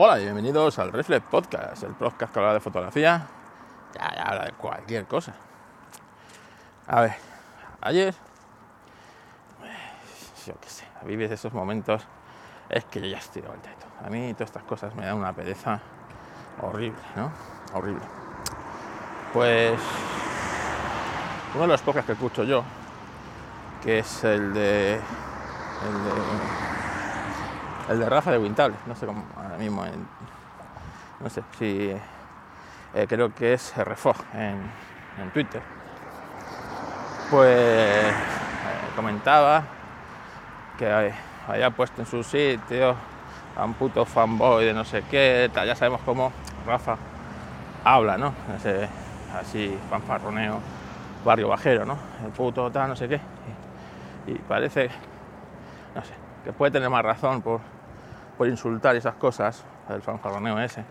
Hola y bienvenidos al Reflex Podcast, el podcast que habla de fotografía, ya habla de cualquier cosa. A ver, ayer, yo qué sé, vives esos momentos, es que yo ya estoy de vuelta y todo. A mí todas estas cosas me dan una pereza horrible, ¿no? Horrible. Pues uno de los podcasts que escucho yo, que es el de el de el de Rafa de Wintable, no sé cómo mismo, en, no sé si eh, creo que es RFO en, Twitter. Pues eh, comentaba que había puesto en su sitio a un puto fanboy de no sé qué, tal, ya sabemos cómo Rafa habla, ¿no? Ese, así fanfarroneo, barrio bajero, ¿no? El puto tal, no sé qué. Y parece, no sé, que puede tener más razón por, por insultar esas cosas, el fanfarroneo ese,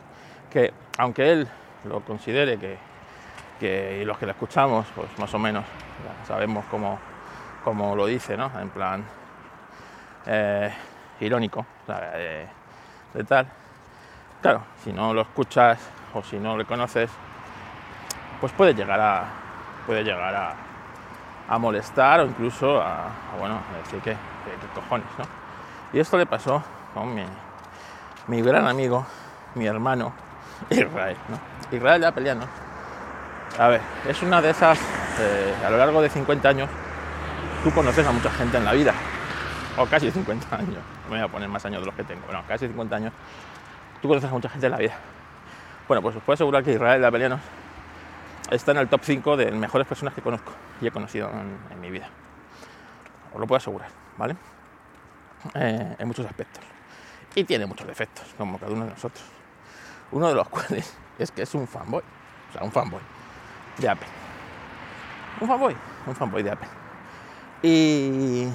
que aunque él lo considere que, y los que le escuchamos, pues más o menos sabemos cómo, cómo lo dice, ¿no? En plan eh, irónico, de, de tal. Claro, si no lo escuchas o si no le conoces, pues puede llegar a puede llegar a, molestar o incluso a, bueno decir que, que cojones, ¿no? Y esto le pasó mi, gran amigo, mi hermano, Israel. ¿no? Israel de Apeliano. A ver, es una de esas, eh, a lo largo de 50 años, tú conoces a mucha gente en la vida, o casi 50 años, no me voy a poner más años de los que tengo, bueno, casi 50 años, tú conoces a mucha gente en la vida. Bueno, pues os puedo asegurar que Israel de Apeliano está en el top 5 de mejores personas que conozco y he conocido en, en mi vida. Os lo puedo asegurar, ¿vale? Eh, en muchos aspectos. Y tiene muchos defectos, como cada uno de nosotros. Uno de los cuales es que es un fanboy. O sea, un fanboy de Apple. Un fanboy, un fanboy de Apple. Y,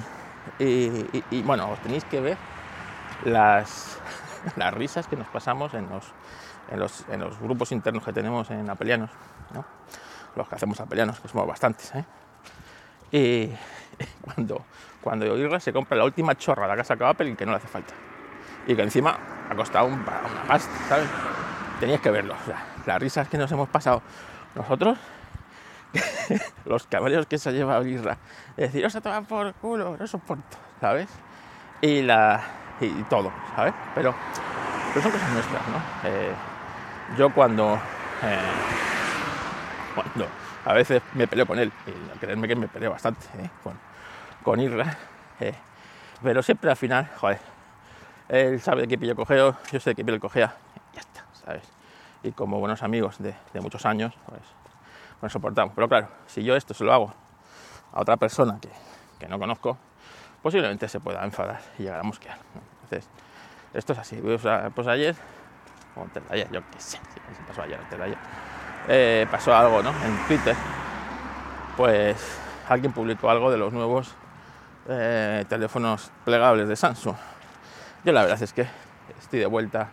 y, bueno, os tenéis que ver las, las risas que nos pasamos en los, en los, en los grupos internos que tenemos en apelianos, ¿no? los que hacemos apelianos, que somos bastantes. ¿eh? Y cuando, cuando Irra se compra la última chorra la casa de Apple y que no le hace falta. Y que encima ha costado un, una pasta, ¿sabes? Teníais que verlo. Las risas que nos hemos pasado nosotros, los caballos que se ha llevado Irra, de decir, os a tomar por culo, no soporto, ¿sabes? Y, la, y todo, ¿sabes? Pero, pero son cosas nuestras, ¿no? Eh, yo cuando, eh, a veces me peleo con él, y creedme que me peleo bastante ¿eh? con, con Irra, eh, pero siempre al final, joder, él sabe de qué pillo cogeo, yo sé qué pillo cogea, ya está, ¿sabes? Y como buenos amigos de, muchos años, pues nos soportamos. Pero claro, si yo esto se lo hago a otra persona que, que no conozco, posiblemente se pueda enfadar y llegar a mosquear. Entonces, esto es así. O sea, pues ayer, o antes de ayer, yo qué sé, si pasó ayer, antes de ayer, eh, pasó algo, ¿no? En Twitter, pues alguien publicó algo de los nuevos eh, teléfonos plegables de Samsung. Yo la verdad es que estoy de vuelta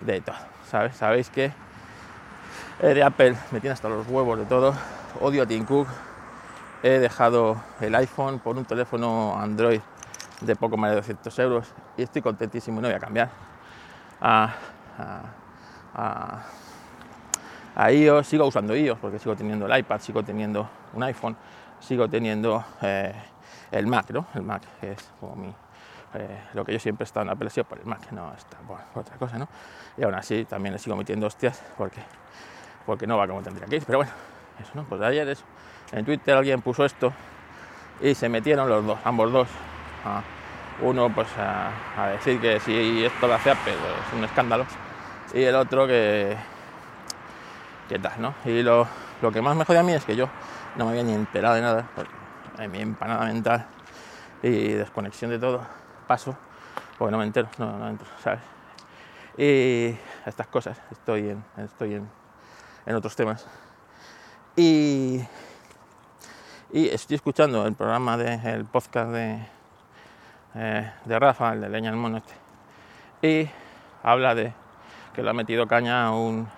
de todo, ¿sabes? Sabéis que de Apple me tiene hasta los huevos de todo. Odio a Tim Cook. He dejado el iPhone por un teléfono Android de poco más de 200 euros y estoy contentísimo y no voy a cambiar a, a, a, a iOS. Sigo usando iOS porque sigo teniendo el iPad, sigo teniendo un iPhone, sigo teniendo eh, el Mac, ¿no? El Mac es como mi, eh, lo que yo siempre he estado en Apple ha por el Mac, no está por, otra cosa, ¿no? Y aún así también le sigo metiendo hostias porque, porque no va como tendría que ir. Pero bueno, eso, ¿no? Pues ayer eso. En Twitter alguien puso esto y se metieron los dos, ambos dos. Uno pues a, decir que si esto lo hace Apple pues, es un escándalo y el otro que qué tal, ¿no? Y lo, lo, que más me jode a mí es que yo no me había ni enterado de nada, porque hay mi empanada mental y desconexión de todo, paso, porque no me entero, no, no entro, ¿sabes? Y estas cosas, estoy en, estoy en, en otros temas. Y, y, estoy escuchando el programa del de, podcast de, eh, de Rafa, el de Leña el Mono este, y habla de que le ha metido caña a un,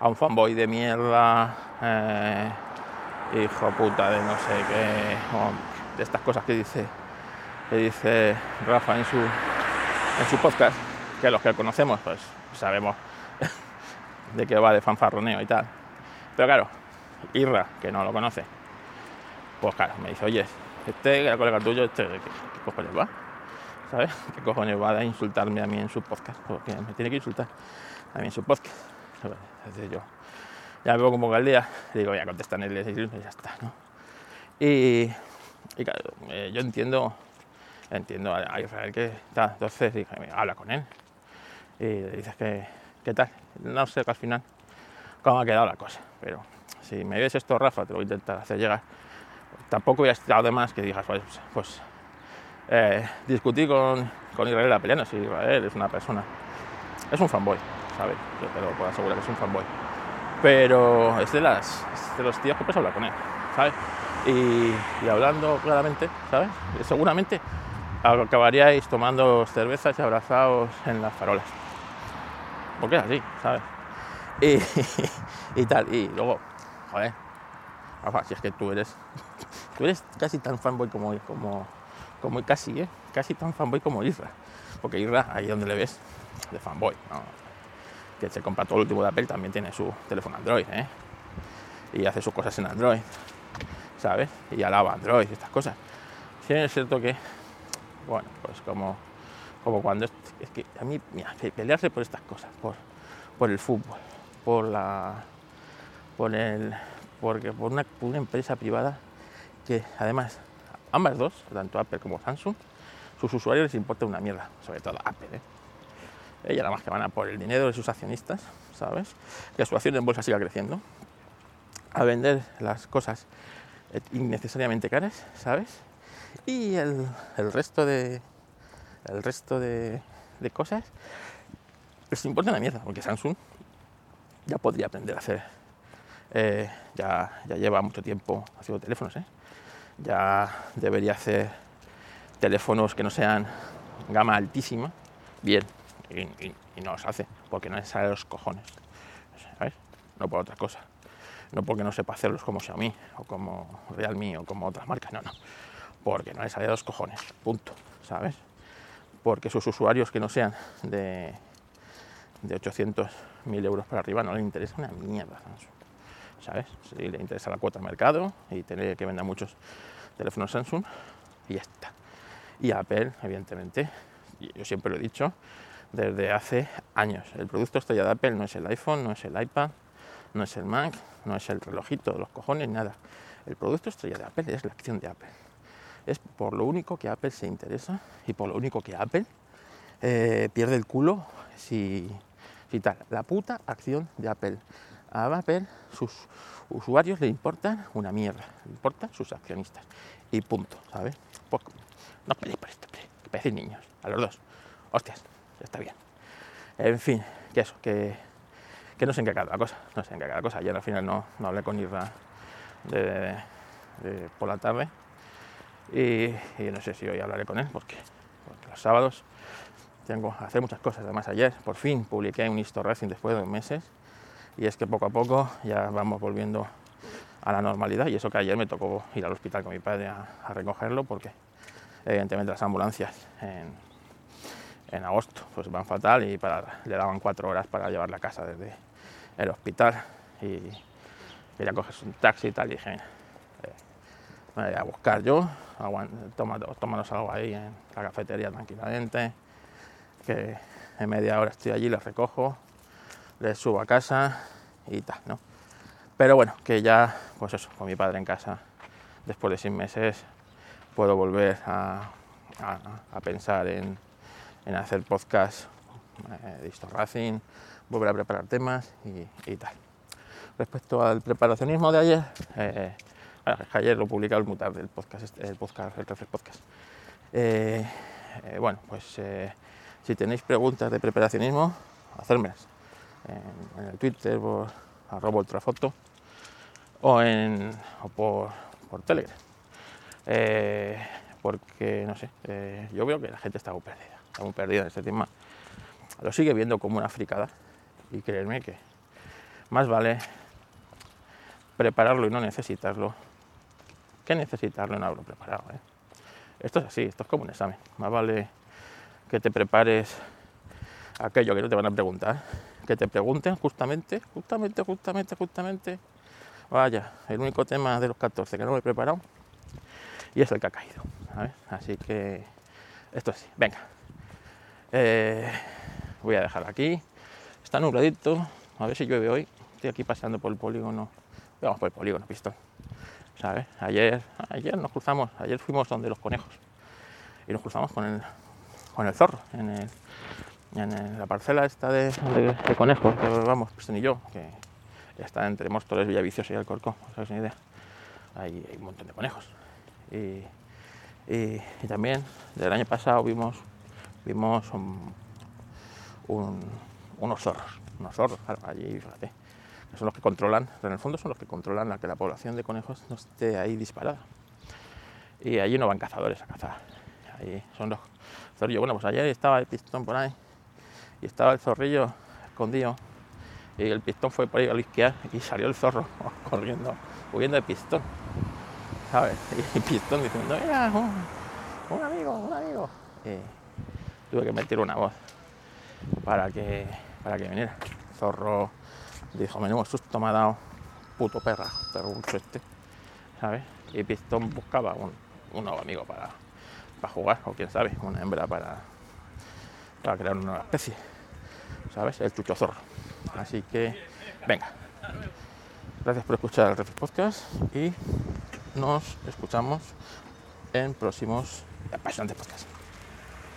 a un fanboy de mierda, eh, hijo puta de no sé qué, de estas cosas que dice, que dice Rafa en su, en su podcast. que los que conocemos, pues sabemos de qué va de fanfarroneo y tal. Pero claro, Irra, que no lo conoce, pues claro, me dice, oye, este, el colega tuyo, este, ¿qué, cojones va? ¿Sabes? ¿Qué cojones va a insultarme a mí en su podcast? Porque me tiene que insultar a mí en su podcast. Entonces yo ya veo como al día, y digo, voy a contestar en el y ya está, ¿no? Y, y claro, eh, yo entiendo, entiendo a Israel que está, entonces dije, habla con él. Y le dices que, ¿qué tal? No sé que al final cómo ha quedado la cosa, pero si me ves esto, Rafa, te lo voy a intentar hacer llegar. Tampoco hubiera estado de más que digas, pues, pues eh, discutí con, con Israel Apeliano, si Israel es una persona, es un fanboy, ¿sabes? Yo te lo puedo asegurar que es un fanboy. Pero es de, las, de los tíos que puedes hablar con él, ¿sabes? Y hablando claramente, ¿sabes? Seguramente acabaríais tomando cervezas y abrazados en las farolas. Porque es así, ¿sabes? Y, y tal, y luego, joder, Rafa, si es que tú eres, tú eres casi tan fanboy como, como, como casi, ¿eh? Casi tan fanboy como Isra. Porque Isra, ahí donde le ves, de fanboy, ¿no? que se compra todo el último de Apple, también tiene su teléfono Android, ¿eh? Y hace sus cosas en Android, ¿sabes? Y alaba Android y estas cosas. Sí, es cierto que, bueno, pues como, como cuando es, que a mí, mira, pelearse por estas cosas, por, por el fútbol, por la, por el, porque por una, empresa privada que además ambas dos, tanto Apple como Samsung, sus usuarios les importa una mierda, sobre todo Apple, ¿eh? Ella nada más que van a por el dinero de sus accionistas, ¿sabes? Que su acción en bolsa siga creciendo, a vender las cosas innecesariamente caras, ¿sabes? Y el, el resto de el resto de, de, cosas les importa una mierda, porque Samsung ya podría aprender a hacer, eh, ya, ya lleva mucho tiempo haciendo teléfonos, ¿eh? ya debería hacer teléfonos que no sean gama altísima, bien, y, y, no los hace, porque no les sale los cojones. No por otra cosa, no porque no sepa hacerlos como Xiaomi, o como Realme, o como otras marcas, no, no, porque no les sale los cojones, punto, ¿sabes? Porque sus usuarios que no sean de, de 800.000 euros para arriba no les interesa una mierda, ¿sabes? Si le interesa la cuota de mercado y tener que vender muchos teléfonos Samsung y ya está. Y Apple, evidentemente, yo siempre lo he dicho desde hace años, el producto estrella de Apple no es el iPhone, no es el iPad, no es el Mac, no es el relojito de los cojones, nada. El producto estrella de Apple es la acción de Apple. Es por lo único que Apple se interesa y por lo único que Apple eh, pierde el culo si, si tal. La puta acción de Apple. A Apple sus usuarios le importan una mierda, le importan sus accionistas. Y punto, ¿sabes? Pues, no peleéis por esto, parecéis niños, a los dos. Hostias, ya está bien. En fin, que eso, que, que no sé en qué acaba la cosa, no sé en qué acaba la cosa. Ayer al final no, no hablé con Irra por la tarde y, no sé si hoy hablaré con él porque, los sábados tengo que hacer muchas cosas. Además ayer por fin publiqué un Histo Racing después de dos meses. Y es que poco a poco ya vamos volviendo a la normalidad. Y eso que ayer me tocó ir al hospital con mi padre a, recogerlo porque evidentemente las ambulancias en, agosto pues van fatal y le daban cuatro horas para llevarla a casa desde el hospital. Y quería coger un taxi y tal y dije voy a buscar yo tómanos algo ahí en la cafetería tranquilamente que en media hora estoy allí, les recojo les subo a casa y tal, ¿no? Pero bueno, que ya, pues eso, con mi padre en casa, después de seis meses, puedo volver a, a, pensar en, en, hacer podcast eh, de Histo Racing, volver a preparar temas y, y, tal. Respecto al preparacionismo de ayer, eh, ayer lo publicaba el Mutar del podcast, el podcast, el tercer podcast. Eh, eh bueno, pues eh, si tenéis preguntas de preparacionismo, hacérmelas en, el Twitter por arroba ultrafoto o, en, o por, por Telegram. Eh, porque, no sé, eh, yo veo que la gente está muy perdida, está muy perdida en este tema. Lo sigue viendo como una fricada y creerme que más vale prepararlo y no necesitarlo que necesitarlo haberlo preparado. ¿eh? Esto es así, esto es como un examen. Más vale que te prepares aquello que no te van a preguntar, que te pregunten justamente, justamente, justamente, justamente, vaya, el único tema de los 14 que no me he preparado y es el que ha caído. Así que esto sí, venga. Eh, voy a dejar aquí, está nubladito, a ver si llueve hoy, estoy aquí paseando por el polígono, vamos por el polígono, pistón, Ayer, ayer nos cruzamos, ayer fuimos donde los conejos y nos cruzamos con el, con el zorro en el en la parcela esta de, de, conejos, que vamos, pues y yo, que está entre Móstoles, Villaviciosa y Alcorcón, no ni idea. Hay, un montón de conejos. Y, y, también del año pasado vimos, vimos un, un, unos zorros, unos zorros, claro, allí, fíjate, son los que controlan, en el fondo son los que controlan la que la población de conejos no esté ahí disparada. Y allí no van cazadores a cazar, ahí son los zorrillos. Bueno, pues ayer estaba el pistón por ahí y estaba el zorrillo escondido y el pistón fue por ahí a lisquear y salió el zorro corriendo, huyendo del pistón, ¿sabes? Y pistón diciendo, mira, un, amigo, un amigo. Y tuve que meter una voz para que, para que viniera. Zorro dijo, menudo susto me ha dado, puto perra, perro este, ¿sabes? Y pistón buscaba un, nuevo amigo para, para jugar, o quién sabe, una hembra para, para crear una nueva especie. ¿sabes? El chucho zorro. Así que, venga. Gracias por escuchar el Reflex Podcast y nos escuchamos en próximos apasionantes podcasts.